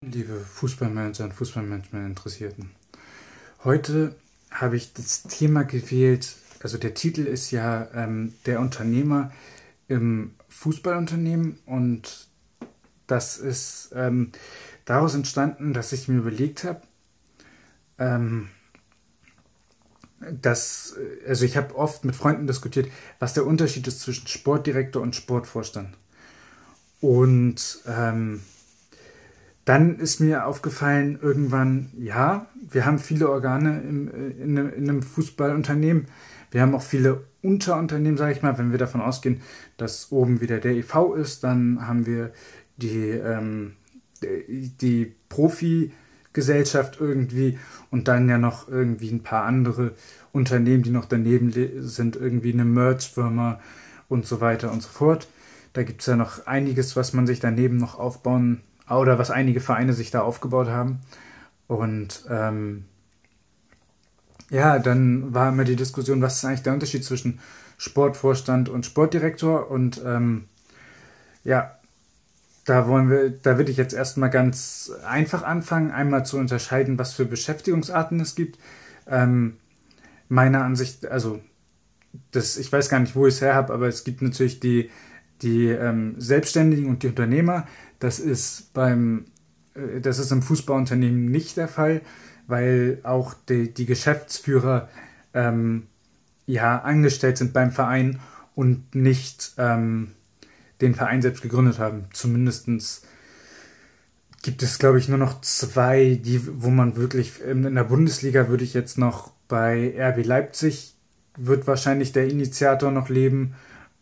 Liebe Fußballmanager und Fußballmanagement-Interessierten, heute habe ich das Thema gewählt, also der Titel ist ja ähm, Der Unternehmer im Fußballunternehmen und das ist ähm, daraus entstanden, dass ich mir überlegt habe, ähm, dass, also ich habe oft mit Freunden diskutiert, was der Unterschied ist zwischen Sportdirektor und Sportvorstand. Und ähm, dann ist mir aufgefallen, irgendwann, ja, wir haben viele Organe im, äh, in, in einem Fußballunternehmen. Wir haben auch viele Unterunternehmen, sage ich mal. Wenn wir davon ausgehen, dass oben wieder der EV ist, dann haben wir die, ähm, die Profi-Gesellschaft irgendwie und dann ja noch irgendwie ein paar andere Unternehmen, die noch daneben sind, irgendwie eine Merch-Firma und so weiter und so fort. Da gibt es ja noch einiges, was man sich daneben noch aufbauen oder was einige Vereine sich da aufgebaut haben. Und ähm, ja, dann war immer die Diskussion, was ist eigentlich der Unterschied zwischen Sportvorstand und Sportdirektor? Und ähm, ja, da wollen wir, da würde ich jetzt erstmal ganz einfach anfangen, einmal zu unterscheiden, was für Beschäftigungsarten es gibt. Ähm, meiner Ansicht, also das, ich weiß gar nicht, wo ich es her habe, aber es gibt natürlich die, die ähm, Selbstständigen und die Unternehmer. Das ist beim, äh, das ist im Fußballunternehmen nicht der Fall, weil auch die, die Geschäftsführer ähm, ja angestellt sind beim Verein und nicht ähm, den Verein selbst gegründet haben. Zumindest gibt es, glaube ich, nur noch zwei, die, wo man wirklich in der Bundesliga würde ich jetzt noch bei RB Leipzig wird wahrscheinlich der Initiator noch leben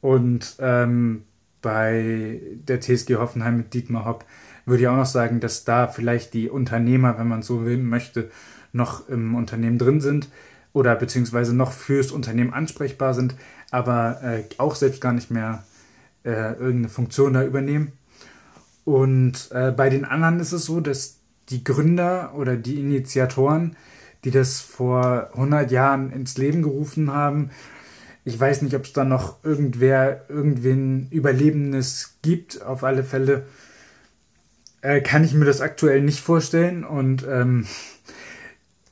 und ähm, bei der TSG Hoffenheim mit Dietmar Hopp würde ich auch noch sagen, dass da vielleicht die Unternehmer, wenn man so will, möchte, noch im Unternehmen drin sind oder beziehungsweise noch fürs Unternehmen ansprechbar sind, aber äh, auch selbst gar nicht mehr äh, irgendeine Funktion da übernehmen. Und äh, bei den anderen ist es so, dass die Gründer oder die Initiatoren, die das vor 100 Jahren ins Leben gerufen haben, ich weiß nicht, ob es da noch irgendwer, irgendwen Überlebendes gibt. Auf alle Fälle äh, kann ich mir das aktuell nicht vorstellen und ähm,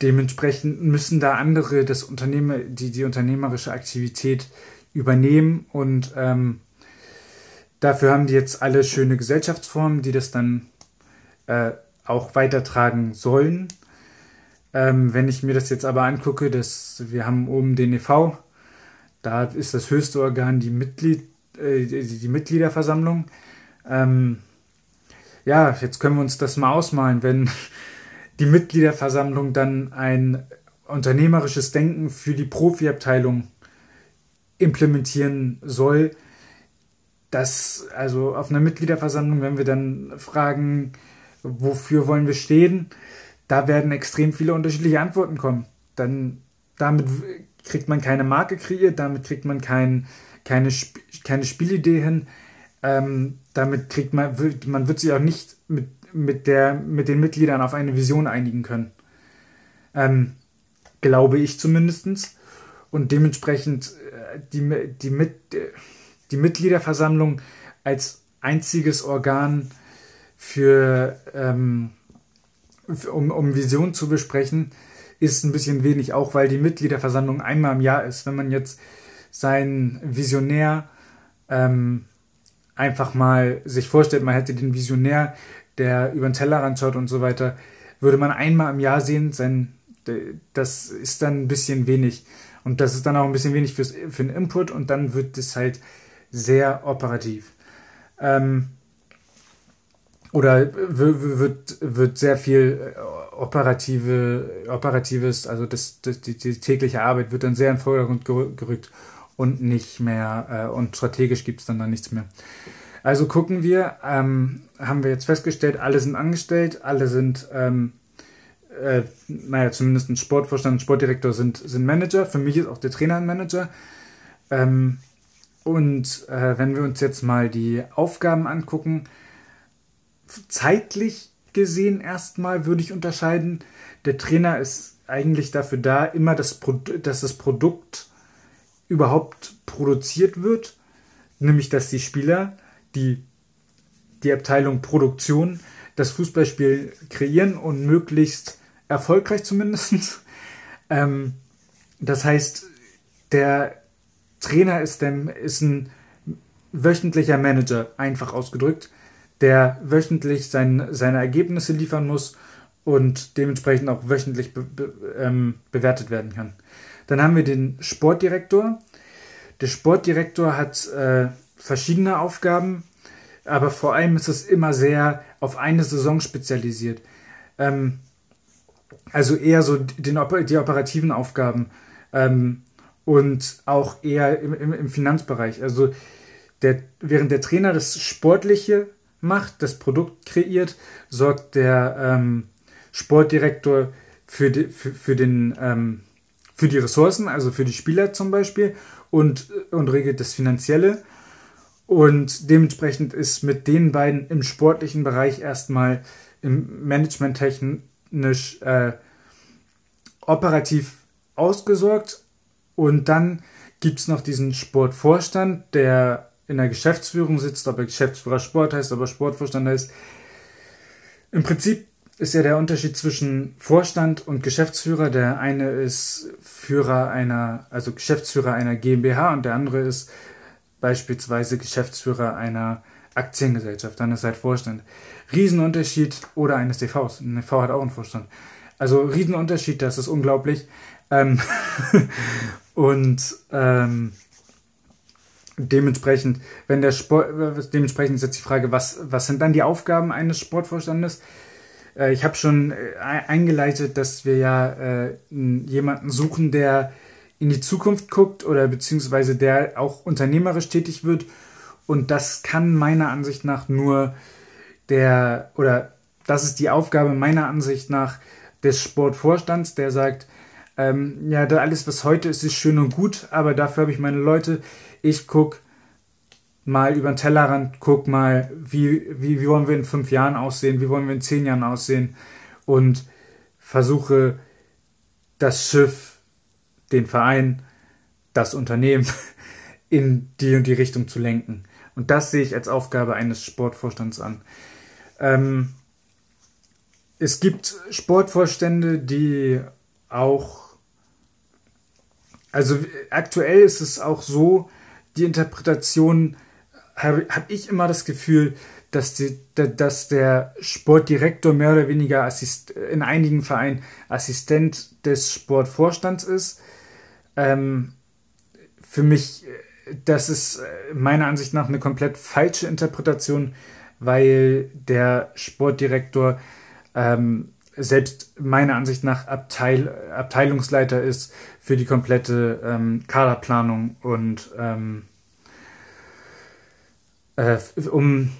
dementsprechend müssen da andere das Unternehmer, die, die unternehmerische Aktivität übernehmen und ähm, dafür haben die jetzt alle schöne Gesellschaftsformen, die das dann äh, auch weitertragen sollen. Ähm, wenn ich mir das jetzt aber angucke, dass wir haben oben den EV, da ist das höchste Organ die, Mitglied, äh, die Mitgliederversammlung. Ähm, ja, jetzt können wir uns das mal ausmalen, wenn die Mitgliederversammlung dann ein unternehmerisches Denken für die Profiabteilung implementieren soll. Das, also auf einer Mitgliederversammlung, wenn wir dann fragen, wofür wollen wir stehen, da werden extrem viele unterschiedliche Antworten kommen. Dann damit kriegt man keine Marke kreiert, damit kriegt man kein, keine, keine Spielidee hin. Ähm, damit kriegt man, man wird sich auch nicht mit, mit, der, mit den Mitgliedern auf eine Vision einigen können. Ähm, glaube ich zumindest. Und dementsprechend äh, die, die, mit, die Mitgliederversammlung als einziges Organ für, ähm, um, um Vision zu besprechen, ist ein bisschen wenig, auch weil die Mitgliederversammlung einmal im Jahr ist. Wenn man jetzt seinen Visionär ähm, einfach mal sich vorstellt, man hätte den Visionär, der über den Tellerrand schaut und so weiter, würde man einmal im Jahr sehen, sein, das ist dann ein bisschen wenig. Und das ist dann auch ein bisschen wenig fürs, für den Input und dann wird es halt sehr operativ. Ähm, oder wird, wird sehr viel äh, operative, operatives, also das, das die, die, tägliche Arbeit wird dann sehr in den Vordergrund gerückt und nicht mehr, äh, und strategisch gibt es dann, dann nichts mehr. Also gucken wir, ähm, haben wir jetzt festgestellt, alle sind angestellt, alle sind, ähm, äh, naja, zumindest ein Sportvorstand, ein Sportdirektor sind, sind Manager. Für mich ist auch der Trainer ein Manager. Ähm, und äh, wenn wir uns jetzt mal die Aufgaben angucken, zeitlich gesehen erstmal würde ich unterscheiden. Der Trainer ist eigentlich dafür da, immer das dass das Produkt überhaupt produziert wird, nämlich dass die Spieler, die, die Abteilung Produktion, das Fußballspiel kreieren und möglichst erfolgreich zumindest. Ähm, das heißt, der Trainer ist, der, ist ein wöchentlicher Manager, einfach ausgedrückt, der wöchentlich sein, seine Ergebnisse liefern muss und dementsprechend auch wöchentlich be, be, ähm, bewertet werden kann. Dann haben wir den Sportdirektor. Der Sportdirektor hat äh, verschiedene Aufgaben, aber vor allem ist es immer sehr auf eine Saison spezialisiert. Ähm, also eher so den, die operativen Aufgaben ähm, und auch eher im, im, im Finanzbereich. Also der, während der Trainer das Sportliche macht, das Produkt kreiert, sorgt der ähm, Sportdirektor für, die, für, für, den, ähm, für die Ressourcen, also für die Spieler zum Beispiel und, und regelt das Finanzielle. Und dementsprechend ist mit den beiden im sportlichen Bereich erstmal im Management technisch äh, operativ ausgesorgt. Und dann gibt es noch diesen Sportvorstand, der in der Geschäftsführung sitzt, ob er Geschäftsführer Sport heißt, ob er Sportvorstand heißt. Im Prinzip ist ja der Unterschied zwischen Vorstand und Geschäftsführer. Der eine ist Führer einer, also Geschäftsführer einer GmbH und der andere ist beispielsweise Geschäftsführer einer Aktiengesellschaft. Dann ist halt Vorstand. Riesenunterschied oder eines TVs. Ein TV hat auch einen Vorstand. Also Riesenunterschied, das ist unglaublich. Ähm und ähm, dementsprechend, wenn der Sport, dementsprechend ist jetzt die Frage, was, was sind dann die Aufgaben eines Sportvorstandes? Äh, ich habe schon äh, eingeleitet, dass wir ja äh, jemanden suchen, der in die Zukunft guckt oder beziehungsweise der auch unternehmerisch tätig wird. Und das kann meiner Ansicht nach nur der, oder das ist die Aufgabe meiner Ansicht nach des Sportvorstands, der sagt, ähm, ja, alles, was heute ist, ist schön und gut, aber dafür habe ich meine Leute. Ich gucke mal über den Tellerrand, guck mal, wie, wie, wie wollen wir in fünf Jahren aussehen, wie wollen wir in zehn Jahren aussehen und versuche das Schiff, den Verein, das Unternehmen in die und die Richtung zu lenken. Und das sehe ich als Aufgabe eines Sportvorstands an. Ähm, es gibt Sportvorstände, die auch, also aktuell ist es auch so, die Interpretation habe hab ich immer das Gefühl, dass, die, dass der Sportdirektor mehr oder weniger Assist, in einigen Vereinen Assistent des Sportvorstands ist. Ähm, für mich, das ist meiner Ansicht nach eine komplett falsche Interpretation, weil der Sportdirektor ähm, selbst meiner Ansicht nach Abteil, Abteilungsleiter ist für die komplette ähm, Kaderplanung und ähm, äh, um,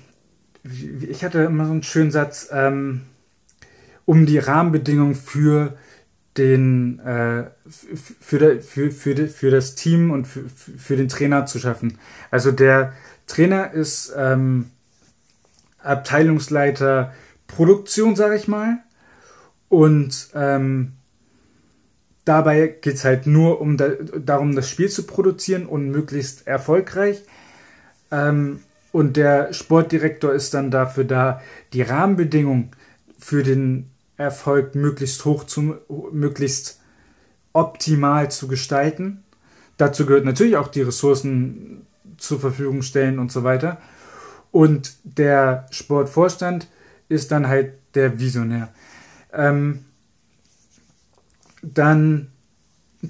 ich hatte immer so einen schönen Satz, ähm, um die Rahmenbedingungen für den, äh, für, für, für, für das Team und für, für den Trainer zu schaffen. Also der Trainer ist ähm, Abteilungsleiter Produktion, sage ich mal. Und ähm, dabei geht es halt nur um da, darum, das Spiel zu produzieren und möglichst erfolgreich. Ähm, und der Sportdirektor ist dann dafür da, die Rahmenbedingungen für den Erfolg möglichst hoch zu, möglichst optimal zu gestalten. Dazu gehört natürlich auch die Ressourcen zur Verfügung stellen und so weiter. Und der Sportvorstand ist dann halt der Visionär. Ähm, dann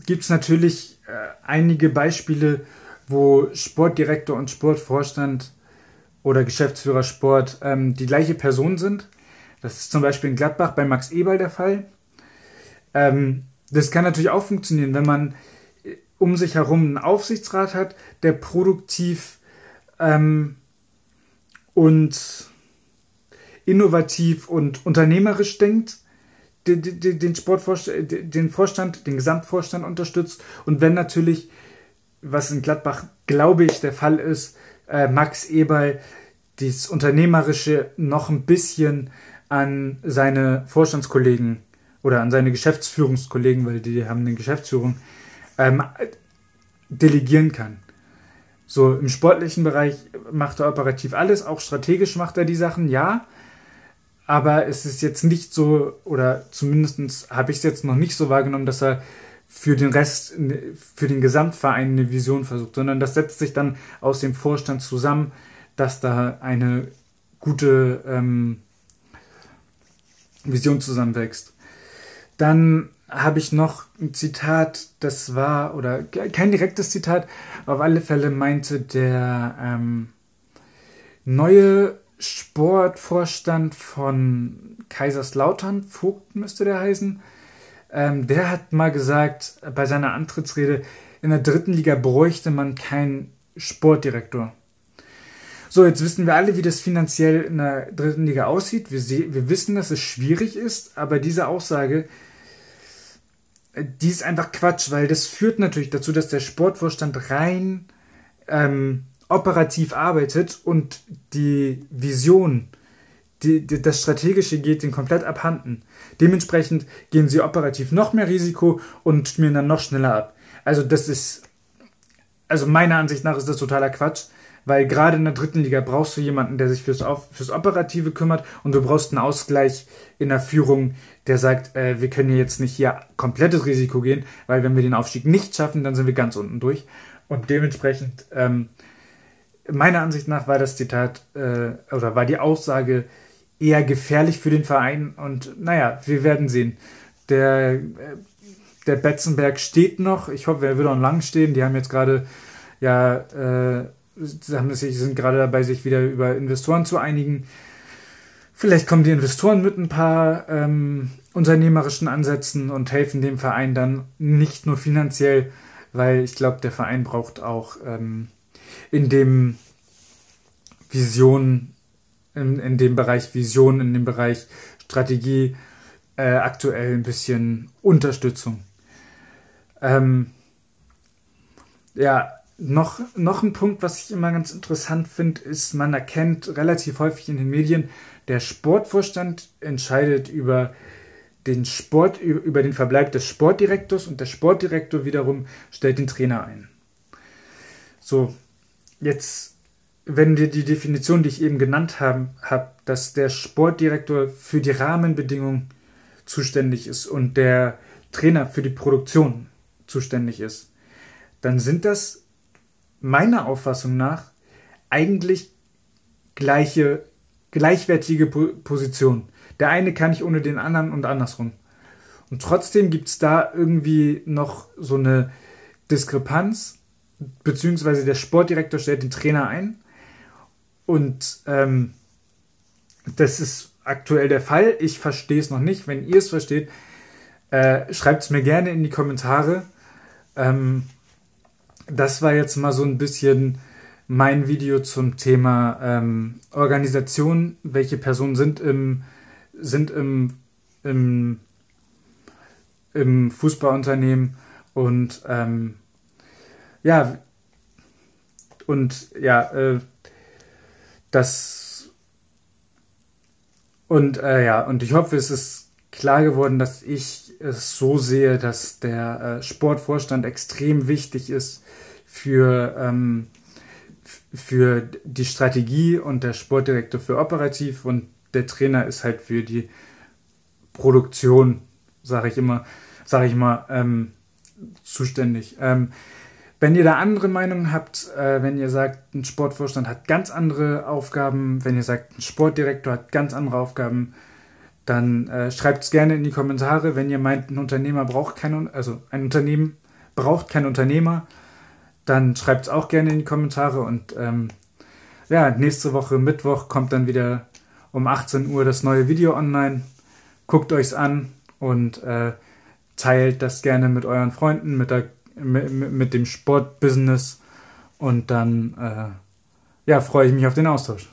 gibt es natürlich äh, einige Beispiele, wo Sportdirektor und Sportvorstand oder Geschäftsführer Sport ähm, die gleiche Person sind. Das ist zum Beispiel in Gladbach bei Max Eberl der Fall. Ähm, das kann natürlich auch funktionieren, wenn man äh, um sich herum einen Aufsichtsrat hat, der produktiv ähm, und innovativ und unternehmerisch denkt, den, den, Sportvorstand, den Vorstand, den Gesamtvorstand unterstützt und wenn natürlich, was in Gladbach glaube ich der Fall ist, äh, Max Eberl das Unternehmerische noch ein bisschen an seine Vorstandskollegen oder an seine Geschäftsführungskollegen, weil die haben eine Geschäftsführung, ähm, delegieren kann. So im sportlichen Bereich macht er operativ alles, auch strategisch macht er die Sachen, ja. Aber es ist jetzt nicht so, oder zumindest habe ich es jetzt noch nicht so wahrgenommen, dass er für den Rest, für den Gesamtverein eine Vision versucht, sondern das setzt sich dann aus dem Vorstand zusammen, dass da eine gute ähm, Vision zusammenwächst. Dann habe ich noch ein Zitat, das war, oder kein direktes Zitat, auf alle Fälle meinte der ähm, neue Sportvorstand von Kaiserslautern, Vogt müsste der heißen, ähm, der hat mal gesagt bei seiner Antrittsrede, in der dritten Liga bräuchte man keinen Sportdirektor. So, jetzt wissen wir alle, wie das finanziell in der dritten Liga aussieht. Wir, wir wissen, dass es schwierig ist, aber diese Aussage, die ist einfach Quatsch, weil das führt natürlich dazu, dass der Sportvorstand rein ähm, operativ arbeitet und die Vision, die, die, das Strategische geht ihnen komplett abhanden. Dementsprechend gehen sie operativ noch mehr Risiko und schmieren dann noch schneller ab. Also das ist, also meiner Ansicht nach ist das totaler Quatsch, weil gerade in der dritten Liga brauchst du jemanden, der sich fürs, fürs Operative kümmert und du brauchst einen Ausgleich in der Führung, der sagt, äh, wir können jetzt nicht hier komplettes Risiko gehen, weil wenn wir den Aufstieg nicht schaffen, dann sind wir ganz unten durch. Und dementsprechend, ähm, meiner Ansicht nach war das Zitat äh, oder war die Aussage, eher gefährlich für den Verein. Und naja, wir werden sehen. Der, äh, der Betzenberg steht noch. Ich hoffe, er wird auch lang stehen. Die haben jetzt gerade, ja, äh, sind gerade dabei, sich wieder über Investoren zu einigen. Vielleicht kommen die Investoren mit ein paar ähm, unternehmerischen Ansätzen und helfen dem Verein dann nicht nur finanziell, weil ich glaube, der Verein braucht auch ähm, in dem Vision in, in dem Bereich Vision, in dem Bereich Strategie äh, aktuell ein bisschen Unterstützung. Ähm, ja, noch, noch ein Punkt, was ich immer ganz interessant finde, ist, man erkennt relativ häufig in den Medien, der Sportvorstand entscheidet über den Sport, über den Verbleib des Sportdirektors und der Sportdirektor wiederum stellt den Trainer ein. So, jetzt wenn wir die Definition, die ich eben genannt habe, hab, dass der Sportdirektor für die Rahmenbedingungen zuständig ist und der Trainer für die Produktion zuständig ist, dann sind das meiner Auffassung nach eigentlich gleiche, gleichwertige Positionen. Der eine kann nicht ohne den anderen und andersrum. Und trotzdem gibt es da irgendwie noch so eine Diskrepanz, beziehungsweise der Sportdirektor stellt den Trainer ein und ähm, das ist aktuell der Fall. Ich verstehe es noch nicht. Wenn ihr es versteht, äh, schreibt es mir gerne in die Kommentare. Ähm, das war jetzt mal so ein bisschen mein Video zum Thema ähm, Organisation. Welche Personen sind im, sind im, im, im Fußballunternehmen und ähm, ja, und ja, äh, das und äh, ja, und ich hoffe, es ist klar geworden, dass ich es so sehe, dass der äh, Sportvorstand extrem wichtig ist für, ähm, für die Strategie und der Sportdirektor für operativ und der Trainer ist halt für die Produktion, sage ich immer, sage ich mal, ähm, zuständig. Ähm, wenn ihr da andere Meinungen habt, äh, wenn ihr sagt, ein Sportvorstand hat ganz andere Aufgaben, wenn ihr sagt, ein Sportdirektor hat ganz andere Aufgaben, dann äh, schreibt es gerne in die Kommentare. Wenn ihr meint, ein Unternehmer braucht keinen, also ein Unternehmen braucht keinen Unternehmer, dann schreibt es auch gerne in die Kommentare. Und ähm, ja, nächste Woche Mittwoch kommt dann wieder um 18 Uhr das neue Video online. Guckt euch's an und äh, teilt das gerne mit euren Freunden, mit der mit, mit dem Sportbusiness und dann äh, ja, freue ich mich auf den Austausch.